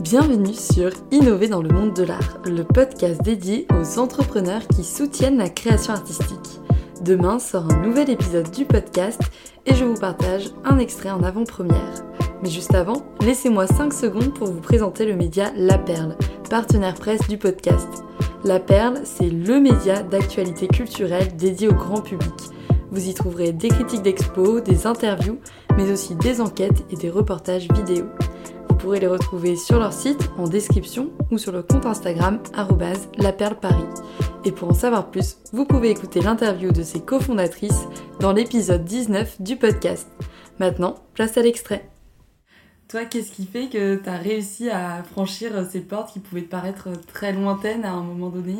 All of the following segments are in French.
Bienvenue sur Innover dans le monde de l'art, le podcast dédié aux entrepreneurs qui soutiennent la création artistique. Demain sort un nouvel épisode du podcast et je vous partage un extrait en avant-première. Mais juste avant, laissez-moi 5 secondes pour vous présenter le média La Perle, partenaire presse du podcast. La Perle, c'est le média d'actualité culturelle dédié au grand public. Vous y trouverez des critiques d'expos, des interviews, mais aussi des enquêtes et des reportages vidéo. Vous pourrez les retrouver sur leur site, en description ou sur le compte Instagram laperleparis. Et pour en savoir plus, vous pouvez écouter l'interview de ses cofondatrices dans l'épisode 19 du podcast. Maintenant, place à l'extrait. Toi, qu'est-ce qui fait que tu as réussi à franchir ces portes qui pouvaient te paraître très lointaines à un moment donné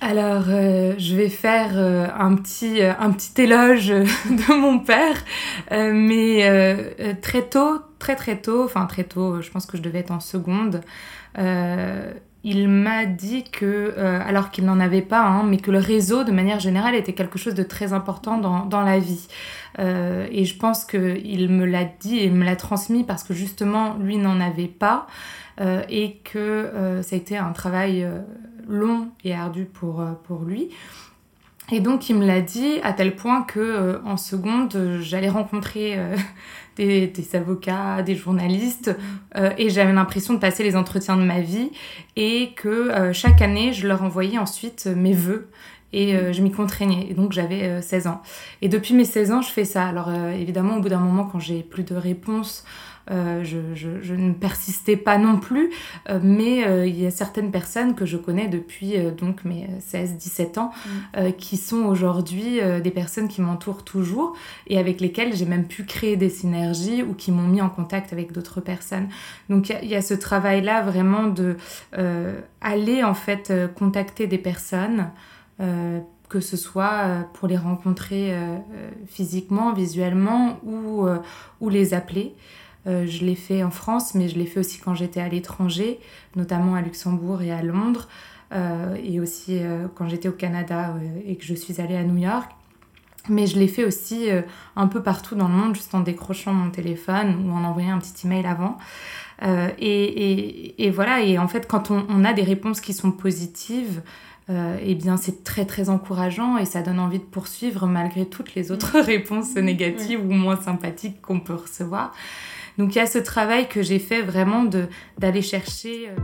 alors, euh, je vais faire euh, un, petit, euh, un petit éloge de mon père, mais très tôt, très très tôt, enfin très tôt, je pense que je devais être en seconde, il m'a dit que, alors qu'il n'en avait pas, hein, mais que le réseau, de manière générale, était quelque chose de très important dans, dans la vie. et je pense qu'il me l'a dit et me l'a transmis parce que justement, lui n'en avait pas, et que ça a été un travail long et ardu pour, euh, pour lui. Et donc il me l'a dit à tel point que euh, en seconde j'allais rencontrer euh, des, des, avocats, des journalistes et j'avais l'impression de passer les entretiens de ma vie et que chaque année je leur envoyais ensuite mes vœux et je m'y contraignais. Et donc j'avais 16 ans. Et depuis mes 16 ans je fais ça. Alors évidemment au bout d'un moment quand j'ai plus de réponses euh, je, ne persistais pas non plus, euh, mais euh, il y a certaines personnes que je connais depuis donc mes 16-17 ans mm. qui sont aujourd'hui des personnes qui m'entourent toujours et avec lesquelles j'ai même pu créer des synergies ou qui m'ont mis en contact avec d'autres personnes. Donc il y, a ce travail-là vraiment de aller en fait contacter des personnes que ce soit pour les rencontrer physiquement, visuellement ou, ou les appeler. Euh, je l'ai fait en France, mais je l'ai fait aussi quand j'étais à l'étranger, notamment à Luxembourg et à Londres, euh, et aussi euh, quand j'étais au Canada et que je suis allée à New York. Mais je l'ai fait aussi un peu partout dans le monde, juste en décrochant mon téléphone ou en envoyant un petit email avant. Et, voilà, et en fait, quand on, a des réponses qui sont positives, eh bien c'est très très encourageant et ça donne envie de poursuivre malgré toutes les autres réponses négatives ou moins sympathiques qu'on peut recevoir. Donc il y a ce travail que j'ai fait vraiment d'aller chercher. Euh,